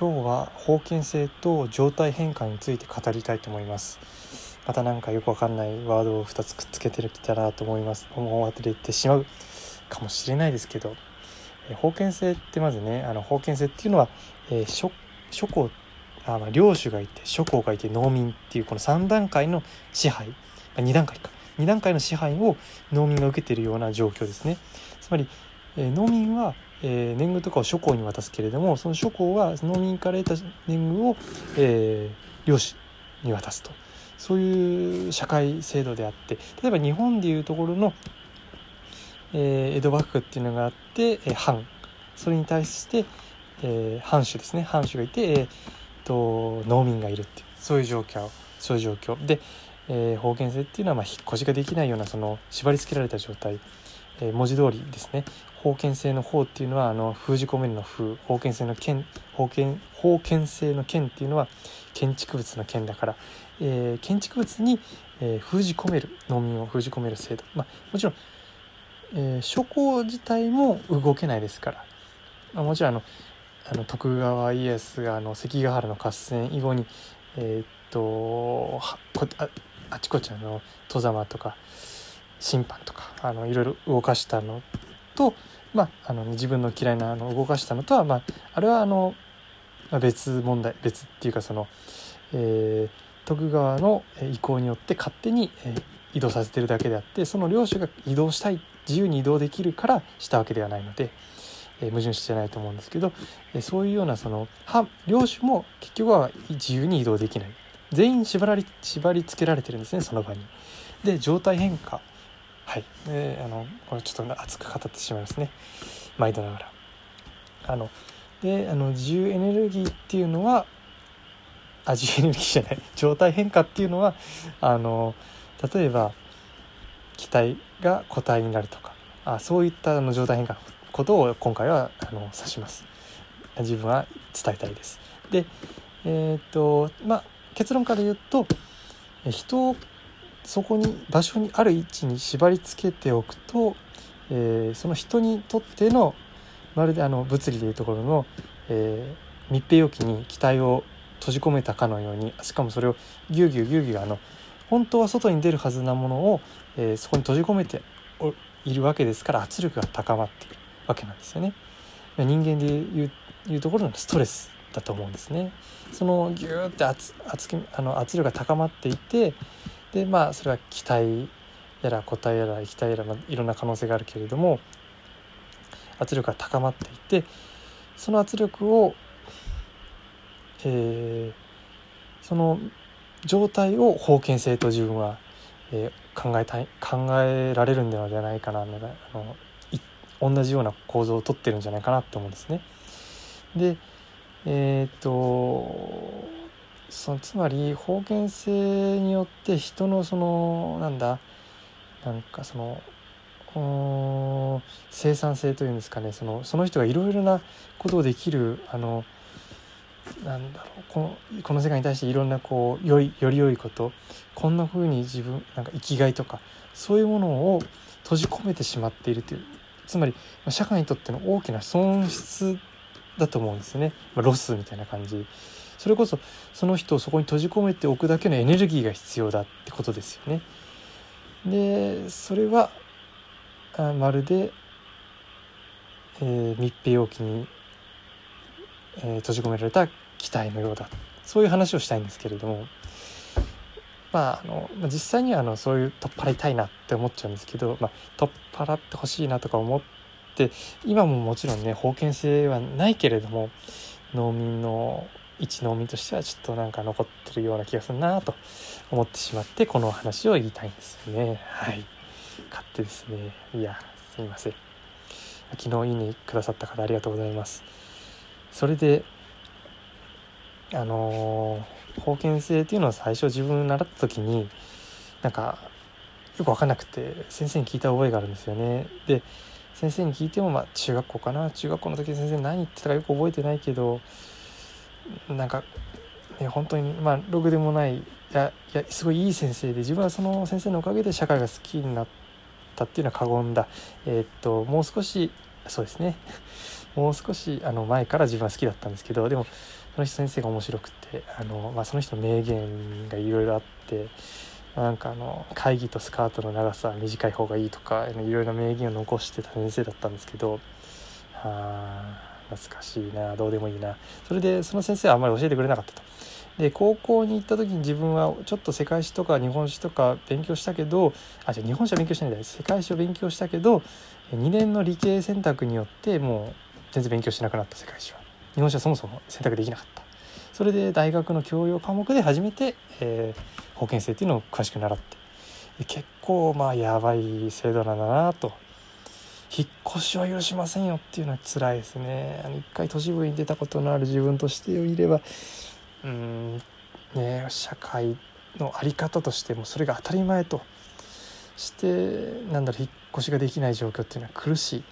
今日は封建性と状態変化について語りたいと思います。また何かよくわかんないワードを2つくっつけてきたなと思います。思われてしまうかもしれないですけど。封建性ってまずねあの封建性っていうのは、えー、諸諸侯あ、ま、領主がいて諸侯がいて農民っていうこの3段階の支配、ま、2段階か。2段階の支配を農民が受けているような状況ですね。つまり、えー、農民はえー、年貢とかを諸侯に渡すけれどもその諸侯は農民から得た年貢を、えー、領主に渡すと。そういう社会制度であって。例えば日本でいうところの、えー、江戸幕府っていうのがあって、えー、藩。それに対して、えー、藩主ですね。藩主がいて、えー、と農民がいるっていう。そういう状況。そういう状況。で、えー、方言性っていうのはまあ引っ越しができないようなその縛り付けられた状態。えー、文字通りですね。封建性の法っていうのはあの封じ込めるの封封建性の剣封建封建性の剣っていうのは建築物の剣だから、えー、建築物に、えー、封じ込める農民を封じ込める制度、まあ、もちろん、えー、諸侯自体も動けないですから、まあ、もちろんあのあの徳川家康があの関ヶ原の合戦以後にえー、っとああちこちあの戸様とか審判とかあのいろいろ動かしたのと、まあ、あの自分の嫌いなの動かしたのとは、まあ、あれはあの、まあ、別問題別っていうかその、えー、徳川の意向によって勝手に、えー、移動させてるだけであってその領主が移動したい自由に移動できるからしたわけではないので。えー、矛盾してないと思うんですけど、えー、そういうようなその領主も結局は自由に移動できない全員縛られ縛り付けられてるんですねその場に。で状態変化はい。であのこれちょっと熱く語ってしまいますね。毎度ながら。あのであの自由エネルギーっていうのはあ自由エネルギーじゃない。状態変化っていうのはあの例えば気体が固体になるとか。あそういったあの状態変化のことを今回はあの指します。自分は伝えたいです。でえっ、とまあ結論から言うと人そこに場所にある位置に縛り付けておくと、えー、その人にとってのまるであの物理でいうところの、えー、密閉容器に気体を閉じ込めたかのようにしかもそれをぎゅうぎゅうぎゅうぎゅうあの本当は外に出るはずなものを、えー、そこに閉じ込めているわけですから圧力が高まっているわけなんですよね。人間でいういうところのストレスだと思うんですね。そのギューって圧圧あの圧力が高まっていてでまあそれは気体やら固体やら液体やら、まあ、いろんな可能性があるけれども圧力が高まっていてその圧力を、えー、その状態を封建性と自分は、えー、考えたい考えられるんではないかなあの同じような構造をとってるんじゃないかなと思うんですね。でえっ、とそのつまり方言性によって人のそのなんだなんかその生産性というんですかねそのその人がいろいろなことをできるあのなんだろうこのこの世界に対していろんなこうよいより良いことこんな風に自分なんか生きがいとかそういうものを閉じ込めてしまっているというつまり社会にとっての大きな損失だと思うんですね、まあ、ロスみたいな感じ。それこそその人をそこに閉じ込めておくだけのエネルギーが必要だってことですよね。でそれはあまるで、えー、密閉容器に、えー、閉じ込められた機体のようだそういう話をしたいんですけれどもまああの実際にはあのそういう取っ払いたいなって思っちゃうんですけど、まあ、取っ払ってほしいなとか思って今ももちろんね封建性はないけれども農民の一農民としてはちょっとなんか残ってるような気がするなと思ってしまってこの話を言いたいんですよね。はい。勝手ですね。いやすみません。昨日いいねくださった方ありがとうございます。それであのー、封建制っていうのは最初自分習った時になんかよく分かんなくて先生に聞いた覚えがあるんですよね。で先生に聞いてもまあ中学校かな？中学校の時先生何言ってたかよく覚えてないけどなんか、ね、本当にまあログでもないいやいやすごいいい先生で自分はその先生のおかげで社会が好きになったっていうのは過言だえー、っともう少しそうですねもう少しあの前から自分は好きだったんですけどでもその人先生が面白くてあの、まあ、その人の名言がいろいろあって。なんかあの会議とスカートの長さ短い方がいいとかいろいろな名言を残してた先生だったんですけどはあ懐かしいなどうでもいいな。それでその先生はあんまり教えてくれなかったと。で高校に行った時に自分はちょっと世界史とか日本史とか勉強したけどあじゃ日本史は勉強してないんだ世界史を勉強したけど2年の理系選択によってもう全然勉強しなくなった世界史は。日本史はそもそも選択できなかった。それで大学の教養科目で初めて、えー、保険制っていうのを詳しく習って。結構まあやばい制度なんだなと。引っ越しは許しませんよっていうのは辛いですねあの一回都市部に出たことのある自分としていればうんね社会の在り方としてもそれが当たり前としてなんだろう引っ越しができない状況っていうのは苦しい。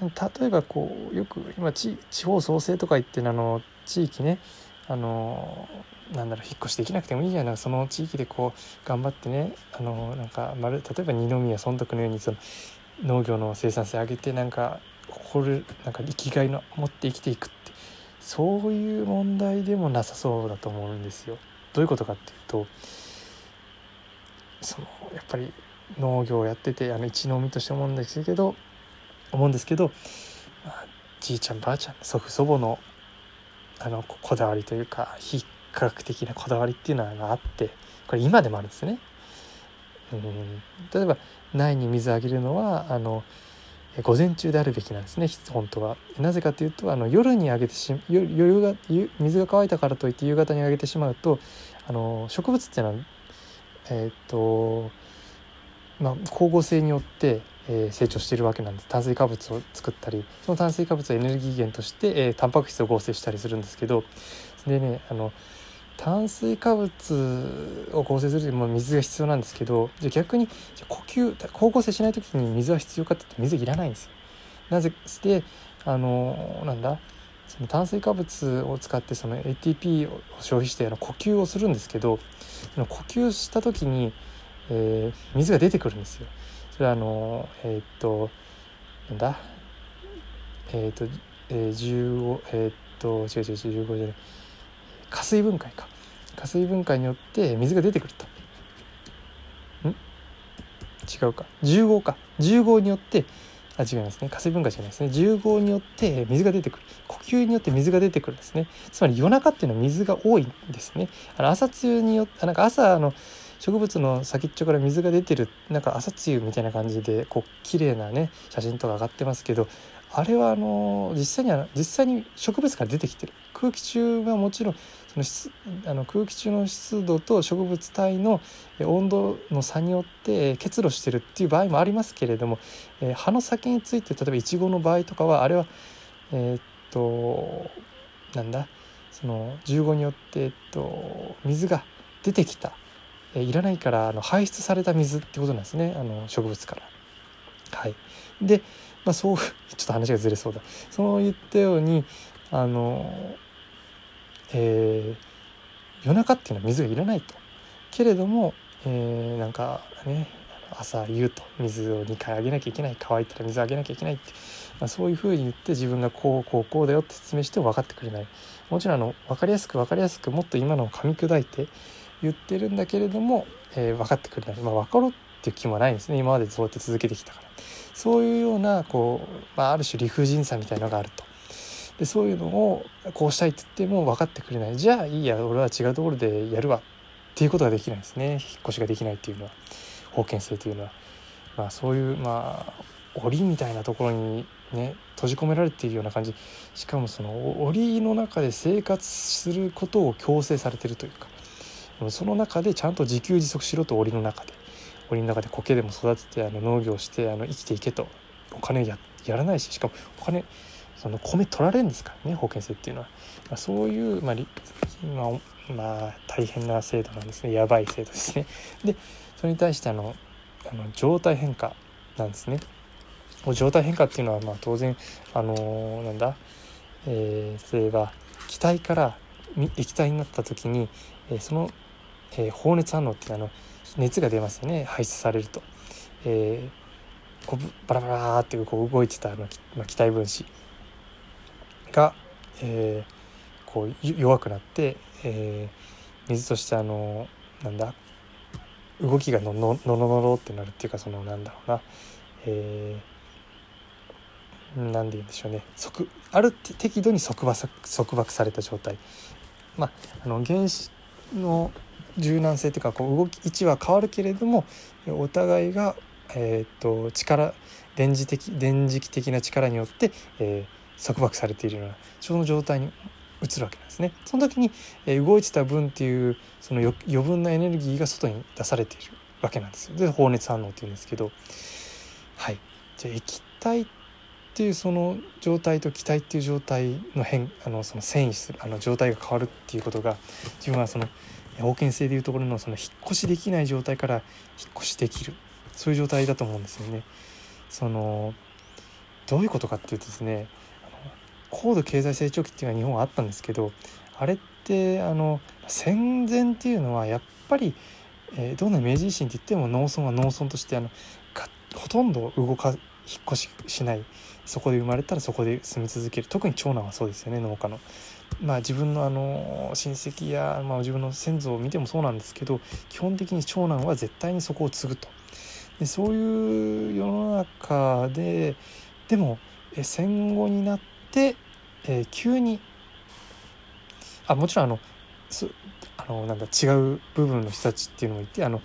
例えばこうよく今地方創生とか言ってあの地域ねあのなんだろう引っ越しできなくてもいいじゃないその地域でこう頑張ってねあのなんかまる例えば二宮尊徳のようにその農業の生産性上げてなんか誇るなんか生きがいの持って生きていくってそういう問題でもなさそうだと思うんですよ。どういうことかっていうとそのやっぱり農業をやっててあの一の海として思うんですけど思うんですけど、まあ、じいちゃんばあちゃん祖父祖母のあのこだわりというか非科学的なこだわりっていうのがあってこれ今でもあるんですね。例えば苗に水あげるのはあの午前中であるべきなんですね。本当は。なぜかというとあの夜にあげてし夜が水が乾いたからといって夕方にあげてしまうとあの植物っていうのはえっ、とまあ光合成によって、えー、成長しているわけなんです。炭水化物を作ったりその炭水化物をエネルギー源として、えー、タンパク質を合成したりするんですけどでねあの炭水化物を合成するにも水が必要なんですけどじゃ逆に呼吸光合成しない時に水は必要かって言うと水いらないんですよ。なぜしてあのなんだその炭水化物を使ってその ATP を消費してあの呼吸をするんですけどその呼吸した時に、えー、水が出てくるんですよ。それはあのえー、っとなんだえー、っと、えー、15えっと違う違う15じゃない加水分解か。加水分解によって水が出てくると。ん？違うか。重合か。重合によってあ違いますね。加水分解じゃないですね。重合によって水が出てくる。呼吸によって水が出てくるんですね。つまり夜中っていうのは水が多いんですね。あの朝露によってなんか朝の植物の先っちょから水が出てるなんか朝露みたいな感じでこう綺麗なね写真とか上がってますけどあれはあの実際には実際に植物から出てきてる。空気中はもちろんその湿あの空気中の湿度と植物体の温度の差によって結露してるっていう場合もありますけれども、え、葉の先について例えばイチゴの場合とかはあれはえー、っとなんだその15によって、えっと、水が出てきた、えー、いらないからあの排出された水ってことなんですねあの植物から。はい、でまあ、そう ちょっと話がずれそうだ。そう言ったようにあの、えー、夜中っていうのは水がいらないとけれども、えー、なんかね朝夕と水を2回あげなきゃいけない乾いたら水あげなきゃいけないって、まあ、そういうふうに言って自分がこうこうこうだよって説明して分かってくれないもちろんあの分かりやすく分かりやすくもっと今のを噛み砕いて言ってるんだけれども、えー、分かってくれない、まあ、分かろうっていう気もないんですね今までそうやって続けてきたから。そういうようなこう、まあ、ある種理不尽さみたいのがあると。でそういうのをこうしたいって言っても分かってくれない。じゃあいいや俺は違うところでやるわっていうことができないですね。引っ越しができないっていうのは。封建制というのは、まあ、そういうまあ檻みたいなところにね閉じ込められているような感じ。しかもその檻の中で生活することを強制されてるというか。その中でちゃんと自給自足しろと檻の中で。森の中で苔でも育ててあの農業してあの生きていけと。お金ややらないししかもお金その米取られるんですからね保険制っていうのは、まあ、そういう、まあまあ、まあ大変な制度なんですねやばい制度ですね。でそれに対してあのあの状態変化なんですね。状態変化っていうのはまあ当然あのー、なんだ、えー、例えば気体から液体になった時に、えー、その、えー、放熱反応っていうあの熱が出ますよね排出されると。えこうバラバラってこう動いてたあの、まあ、気体分子が、えー、こう弱くなって、えー、水としてあのなんだ動きがのののののろってなるっていうかそのなんだろうな、えー、なんで言うんでしょうね。束ある適度に束縛束縛された状態。まああの原子の柔軟性というかこう動き位置は変わるけれどもお互いが、えーと、力電磁的電磁気的な力によって、えー、束縛されているようなその状態に移るわけなんですね。その時に、え、動いてた分っていうその余分なエネルギーが外に出されているわけなんですよ。で放熱反応っていうんですけどはいじゃあ液体っていうその状態と気体っていう状態の変あのその遷移するあの状態が変わるっていうことが自分はその封建性でいうところのその引っ越しできない状態から引っ越しできるそういう状態だと思うんですよね。そのどういうことかっていうとですね高度経済成長期っていうのは日本はあったんですけどあれってあの戦前っていうのはやっぱり、えー、どんな明治維新って言っても農村は農村としてあのほとんど動か引っ越ししない。そこで生まれたらそこで住み続ける。特に長男はそうですよね農家の。まあ、自分のあの親戚や、まあ、自分の先祖を見てもそうなんですけど基本的に長男は絶対にそこを継ぐと。でそういう世の中ででもえ戦後になって、えー、急にあもちろんあのすあのなんだ違う部分の人たちっていうのもいてあの、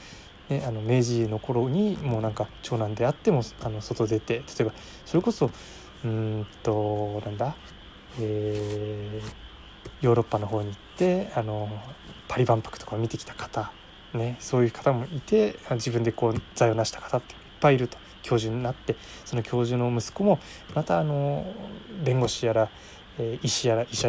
ね、あの明治の頃にもうなんか長男であってもあの外出て例えばそれこそうんとなんだえーヨーロッパの方に行ってあのパリ万博とかを見てきた方、ね、そういう方もいて自分でこう財を成した方っていっぱいいると。教授になってその教授の息子もまたあの弁護士やら、医師やら医者